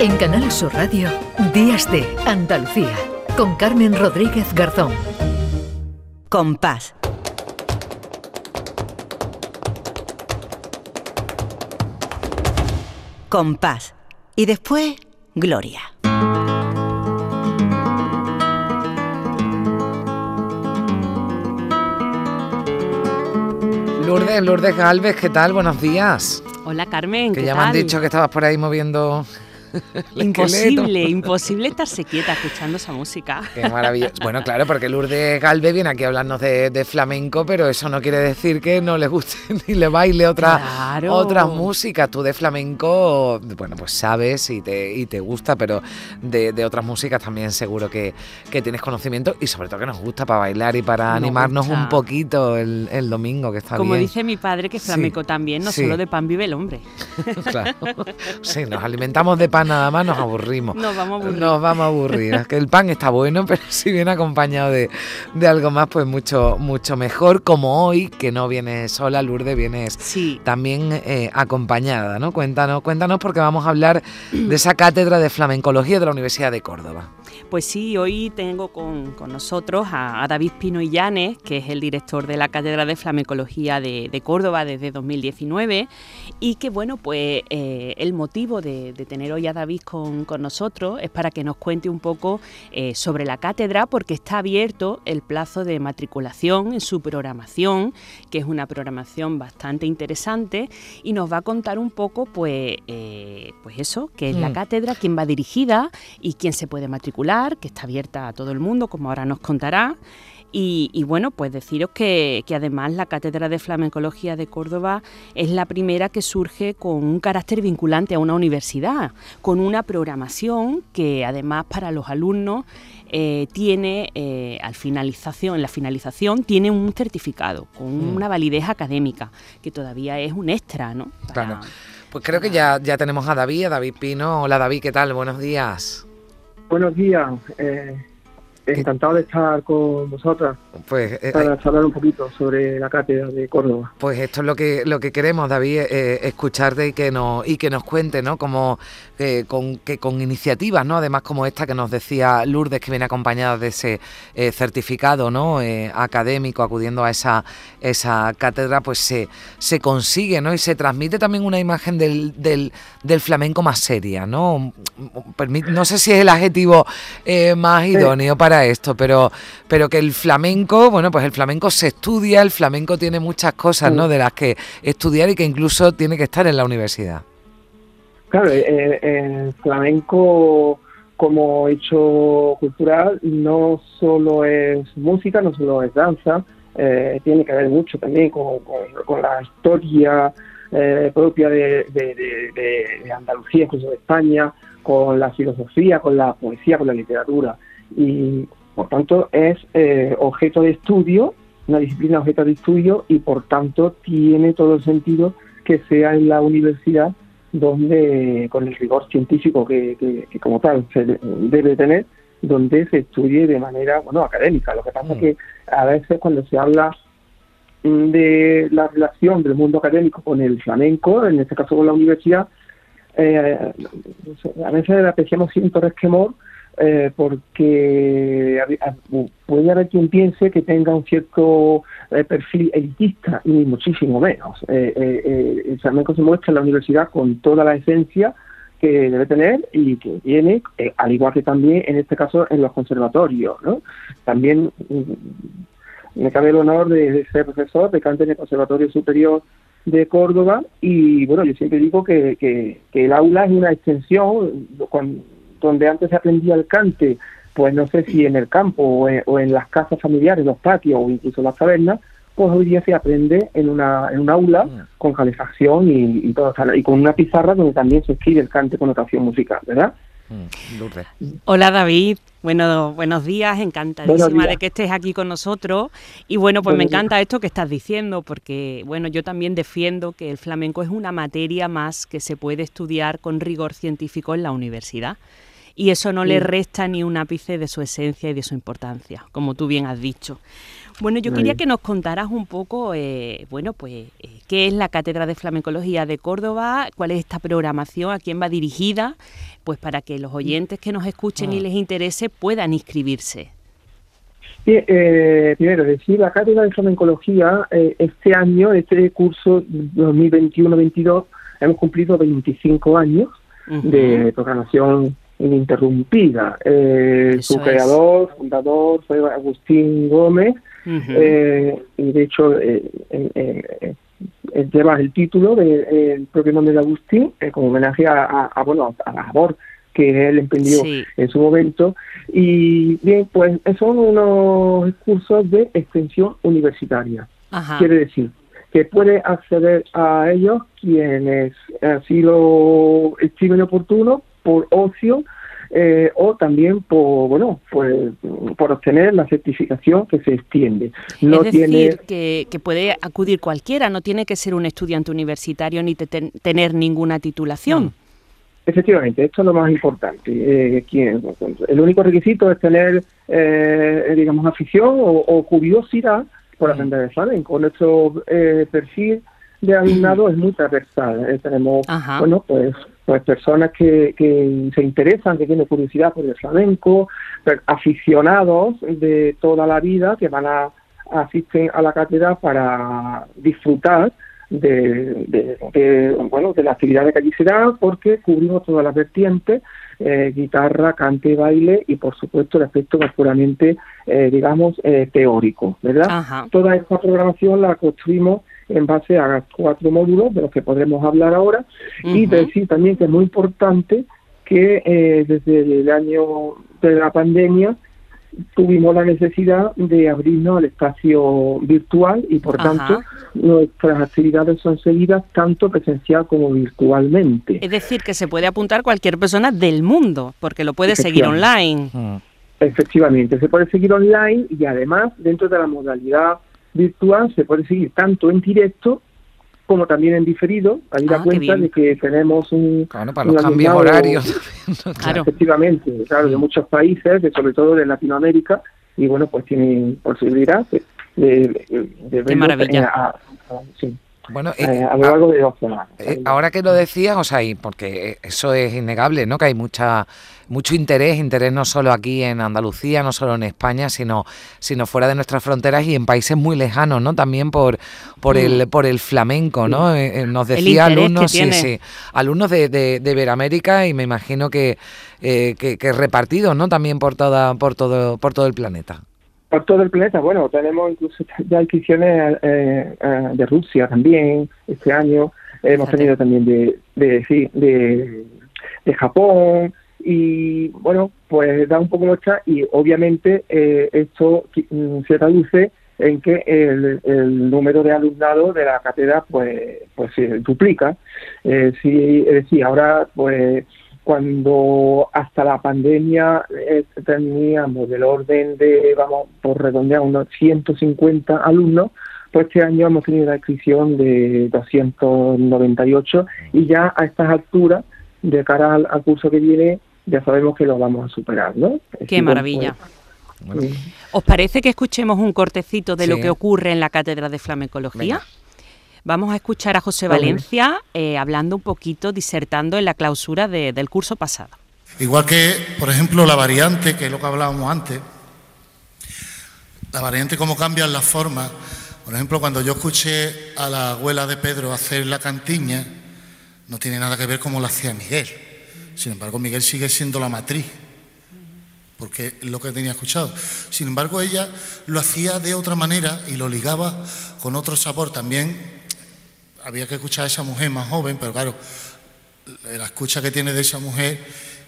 En Canal Sur Radio, Días de Andalucía, con Carmen Rodríguez Garzón. Compás. Compás. Y después, Gloria. Lourdes, Lourdes Galvez, ¿qué tal? Buenos días. Hola Carmen. Que ya me han dicho que estabas por ahí moviendo imposible, imposible estarse quieta escuchando esa música. Qué maravilloso. Bueno, claro, porque Lourdes Galve viene aquí a hablarnos de, flamenco, pero eso no quiere decir que no le guste ni le baile otra, otras músicas. Tú de flamenco, bueno, pues sabes y te, y te gusta, pero de, otras músicas también seguro que, tienes conocimiento y sobre todo que nos gusta para bailar y para animarnos un poquito el, domingo, que está Como bien. dice mi padre, que flamenco también, no solo de pan vive el hombre. claro. Sí, nos alimentamos de pan nada más nos aburrimos. Nos vamos a aburrir. Nos vamos a aburrir. Es que el pan está bueno, pero si viene acompañado de, algo más, pues mucho, mucho mejor. Como hoy, que no vienes sola, Lourdes, vienes también eh, acompañada, ¿no? Cuéntanos, cuéntanos porque vamos a hablar de esa cátedra de flamencología de la Universidad de Córdoba. Pues sí, hoy tengo con, nosotros a, David Pino Illanes, que es el director de la Cátedra de Flamencología de, Córdoba desde 2019, y que bueno, pues eh, el motivo de, tener hoy a David con, nosotros es para que nos cuente un poco eh, sobre la cátedra, porque está abierto el plazo de matriculación en su programación, que es una programación bastante interesante, y nos va a contar un poco, pues, eh, pues eso, qué es la mm. cátedra, quién va dirigida y quién se puede matricular que está abierta a todo el mundo, como ahora nos contará. Y, bueno, pues deciros que, además la Cátedra de Flamencología de Córdoba es la primera que surge con un carácter vinculante a una universidad, con una programación que además para los alumnos eh, tiene eh, al finalización, en la finalización tiene un certificado con mm. una validez académica, que todavía es un extra, ¿no? claro. Pues creo que ya, ya tenemos a David, a David Pino. Hola David, ¿qué tal? Buenos días. Buenos días. Eh, encantado de estar con vosotras pues, eh, para hablar un poquito sobre la cátedra de Córdoba. Pues esto es lo que lo que queremos, David, eh, escucharte y que nos y que nos cuente, ¿no? Como con que con iniciativas, ¿no? Además como esta que nos decía Lourdes que viene acompañada de ese certificado, ¿no? académico, acudiendo a esa esa cátedra, pues se se consigue, ¿no? Y se transmite también una imagen del, del, del flamenco más seria, ¿no? No sé si es el adjetivo más idóneo para esto, pero, pero que el flamenco, bueno, pues el flamenco se estudia, el flamenco tiene muchas cosas, ¿no? De las que estudiar y que incluso tiene que estar en la universidad. Claro, el, flamenco como hecho cultural no solo es música, no solo es danza, eh, tiene que ver mucho también con, la historia eh, propia de, de, Andalucía, incluso de España, con la filosofía, con la poesía, con la literatura y por tanto es eh, objeto de estudio, una disciplina objeto de estudio y por tanto tiene todo el sentido que sea en la universidad donde con el rigor científico que, como tal se debe tener, donde se estudie de manera bueno académica. Lo que pasa es mm. que a veces cuando se habla de la relación del mundo académico con el flamenco, en este caso con la universidad, eh, a veces apreciamos cierto resquemor eh, porque puede haber quien piense que tenga un cierto eh, perfil elitista y muchísimo menos. Eh, eh, el flamenco se muestra en la universidad con toda la esencia que debe tener y que tiene, al igual que también en este caso en los conservatorios. ¿no? También mm, me cabe el honor de, ser profesor de cante en el Conservatorio Superior de Córdoba y bueno, yo siempre digo que, que, el aula es una extensión, con, donde antes se aprendía el cante, pues no sé si en el campo o en, las casas familiares, los patios o incluso las cavernas, pues hoy día se aprende en una, en un aula con calefacción y, y, todo, y con una pizarra donde también se escribe el cante con notación musical, ¿verdad? Mm, Hola David, bueno, buenos días, encantadísima de que estés aquí con nosotros. Y bueno, pues me encanta esto que estás diciendo, porque bueno, yo también defiendo que el flamenco es una materia más que se puede estudiar con rigor científico en la universidad y eso no le resta ni un ápice de su esencia y de su importancia, como tú bien has dicho. Bueno, yo quería que nos contaras un poco, eh, bueno, pues, eh, qué es la Cátedra de Flamencología de Córdoba, cuál es esta programación, a quién va dirigida, pues para que los oyentes que nos escuchen y ah. les interese puedan inscribirse. Bien, eh, primero decir, la Cátedra de Flamencología, este año, este curso 2021-22, hemos cumplido 25 años de programación ininterrumpida. su creador, fundador, fue Agustín Gómez, eh, y de hecho eh, eh, lleva el título del propio nombre de Agustín como homenaje a, bueno a la labor que él emprendió en su momento. Y bien pues son unos cursos de extensión universitaria. Quiere decir que puede acceder a ellos quienes así lo estimen oportuno por ocio eh, o también por bueno pues por obtener la certificación que se extiende. No es decir, que, puede acudir cualquiera, no tiene que ser un estudiante universitario ni tener ninguna titulación. Efectivamente, esto es lo más importante. Eh, el único requisito es tener, eh, digamos, afición o, curiosidad por aprender el flamenco. Nuestro perfil de alumnado es muy transversal. tenemos, bueno, pues pues personas que, que se interesan, que tienen curiosidad por el flamenco, aficionados de toda la vida que van a asisten a la cátedra para disfrutar de, bueno de la actividad que allí se da porque cubrimos todas las vertientes eh, guitarra cante baile y por supuesto el aspecto más puramente eh, digamos eh, teórico verdad toda esta programación la construimos en base a cuatro módulos de los que podremos hablar ahora. Y decir también que es muy importante que eh, desde el año de la pandemia tuvimos la necesidad de abrirnos al espacio virtual y por tanto nuestras actividades son seguidas tanto presencial como virtualmente. Es decir, que se puede apuntar cualquier persona del mundo porque lo puede seguir online. Efectivamente, se puede seguir online y además dentro de la modalidad virtual se puede seguir tanto en directo como también en diferido. Ahí da ah, cuenta de que tenemos un. Claro, para los cambios horarios. Efectivamente, claro, de muchos países, de, sobre todo de Latinoamérica, y bueno, pues tienen posibilidad de, de, Qué maravilla. Bueno, eh, a lo largo de dos semanas. Eh, ahora que lo decías, o sea, porque eso es innegable, ¿no? Que hay mucha mucho interés, interés no solo aquí en Andalucía, no solo en España, sino, sino fuera de nuestras fronteras y en países muy lejanos, ¿no? También por, por, el, por el flamenco, ¿no? Eh, nos decía alumnos, sí, sí, alumnos de, de, de Veramérica y me imagino que, que, que repartidos, ¿no? También por toda, por todo, por todo el planeta por todo el planeta. Bueno, tenemos incluso ya inscripciones eh, eh, de Rusia también este año. Hemos tenido también de, de, sí, de, de, Japón. Y bueno, pues da un poco muestra y obviamente eh, esto mm, se traduce en que el, el, número de alumnado de la cátedra pues pues se duplica. Eh, sí, es decir, ahora pues cuando hasta la pandemia eh, teníamos del orden de, vamos, por redondear, unos 150 alumnos, pues este año hemos tenido la inscripción de 298 y ya a estas alturas, de cara al, curso que viene, ya sabemos que lo vamos a superar, ¿no? Qué maravilla. ¿Os parece que escuchemos un cortecito de lo que ocurre en la Cátedra de Flamencología? Vamos a escuchar a José Valencia eh, hablando un poquito, disertando en la clausura del curso pasado. Igual que, por ejemplo, la variante, que es lo que hablábamos antes, la variante, cómo cambian las formas. Por ejemplo, cuando yo escuché a la abuela de Pedro hacer la cantiña, no tiene nada que ver como lo hacía Miguel. Sin embargo, Miguel sigue siendo la matriz, porque es lo que tenía escuchado. Sin embargo, ella lo hacía de otra manera y lo ligaba con otro sabor también había que escuchar a esa mujer más joven, pero claro, la escucha que tiene de esa mujer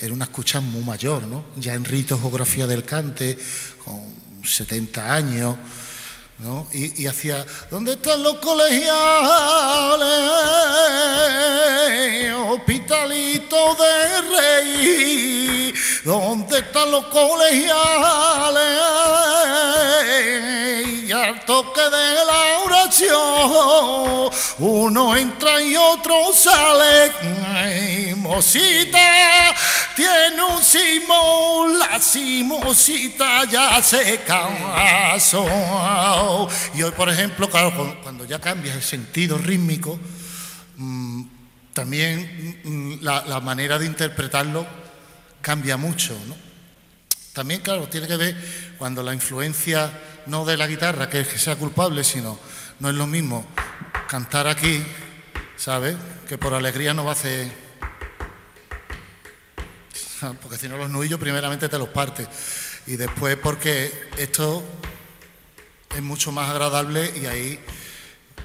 era una escucha muy mayor, ¿no? Ya en rito geografía del cante, con 70 años, ¿no? Y, hacía, ¿dónde están los colegiales? Hospitalito de Rey, ¿dónde están los colegiales? Toque de la oración, uno entra y otro sale. Mosita, tiene un simón, la simosita ya se casó. Y hoy, por ejemplo, claro, cuando ya cambia el sentido rítmico, mm, también mm, la, la manera de interpretarlo cambia mucho. También, claro, tiene que ver cuando la influencia no de la guitarra, que sea culpable, sino no es lo mismo cantar aquí, ¿sabes? Que por alegría no va a hacer. Porque si no, los nudillos primeramente te los partes. Y después, porque esto es mucho más agradable y ahí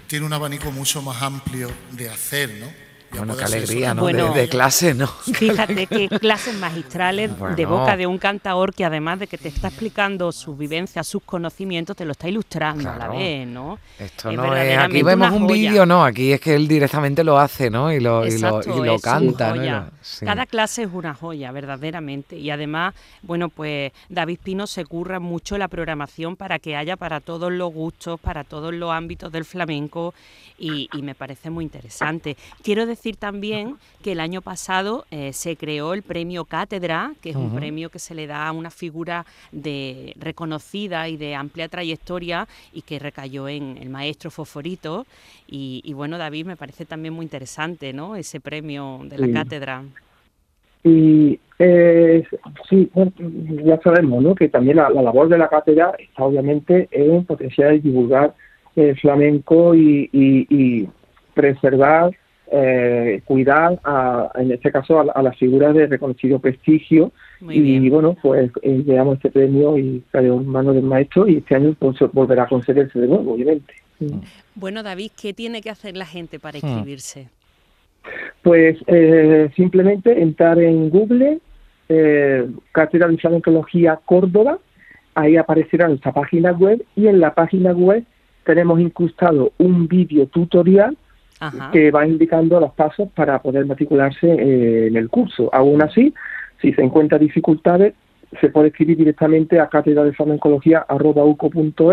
tiene un abanico mucho más amplio de hacer, ¿no? Bueno, qué alegría, ¿no? de, clase, ¿no? Fíjate qué clases magistrales de boca de un cantador que además de que te está explicando sus vivencias, sus conocimientos, te lo está ilustrando a la vez, ¿no? Esto no es, aquí vemos un vídeo, no, aquí es que él directamente lo hace, ¿no? Y lo, y lo, canta, ¿no? Cada clase es una joya, verdaderamente. Y además, bueno, pues David Pino se curra mucho la programación para que haya para todos los gustos, para todos los ámbitos del flamenco y, y me parece muy interesante. Quiero decir decir también que el año pasado eh, se creó el premio Cátedra, que es un premio que se le da a una figura de reconocida y de amplia trayectoria y que recayó en el maestro Foforito. Y, bueno, David, me parece también muy interesante, ¿no? Ese premio de la cátedra. Y eh, sí, ya sabemos, ¿no? Que también la, labor de la cátedra está obviamente en potenciar divulgar el flamenco y preservar eh, cuidar, en este caso, a, las figuras de reconocido prestigio. y bueno, pues eh, damos este premio y cayó en manos del maestro y este año pues, volverá a concederse de nuevo, obviamente. Bueno, David, ¿qué tiene que hacer la gente para hmm. inscribirse? Pues eh, simplemente entrar en Google, eh, Cátedra de Flamencología Córdoba, ahí aparecerá nuestra página web y en la página web tenemos incrustado un vídeo tutorial que va indicando los pasos para poder matricularse eh, en el curso. Aún así, si se encuentra dificultades, se puede escribir directamente a cátedra de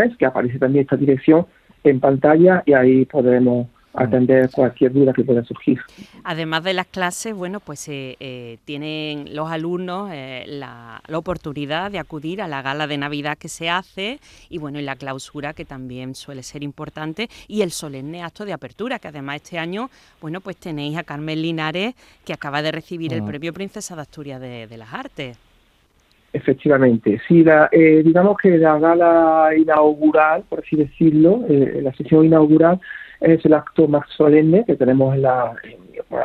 es que aparece también esta dirección en pantalla y ahí podremos atender cualquier duda que pueda surgir. Además de las clases, bueno, pues eh, eh, tienen los alumnos eh, la, oportunidad de acudir a la gala de Navidad que se hace y bueno, y la clausura que también suele ser importante y el solemne acto de apertura, que además este año, bueno, pues tenéis a Carmen Linares que acaba de recibir el premio Princesa de Asturias de, las Artes. Efectivamente, sí, digamos que la gala inaugural, por así decirlo, la sesión inaugural es el acto más solemne que tenemos en la,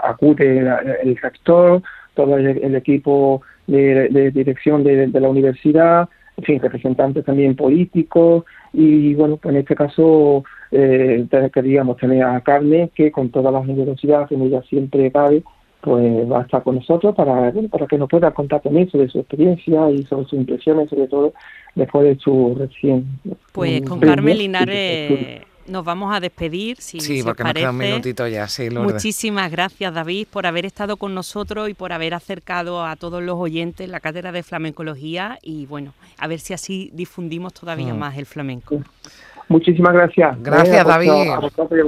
acude el rector, todo el, equipo de, dirección de, la universidad, en fin, representantes también políticos y bueno, pues en este caso eh, queríamos tener a Carmen que con toda la generosidad que ella siempre cabe, pues va a estar con nosotros para, para que nos pueda contar también sobre su experiencia y sobre sus impresiones, sobre todo después de su recién. Pues con Carmen Linares nos vamos a despedir. Si, sí, porque nos queda un minutito ya. Sí, Muchísimas gracias, David, por haber estado con nosotros y por haber acercado a todos los oyentes la cátedra de flamencología y bueno, a ver si así difundimos todavía mm. más el flamenco. Muchísimas gracias. Gracias, David.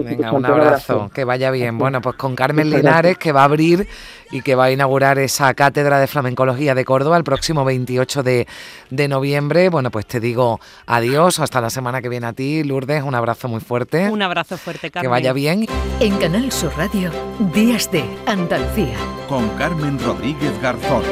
Venga, un abrazo. Que vaya bien. Bueno, pues con Carmen Linares, que va a abrir y que va a inaugurar esa cátedra de flamencología de Córdoba el próximo 28 de, de noviembre. Bueno, pues te digo adiós. Hasta la semana que viene a ti, Lourdes. Un abrazo muy fuerte. Un abrazo fuerte, Carmen. Que vaya bien. En Canal Sur Radio, Días de Andalucía. Con Carmen Rodríguez Garzón.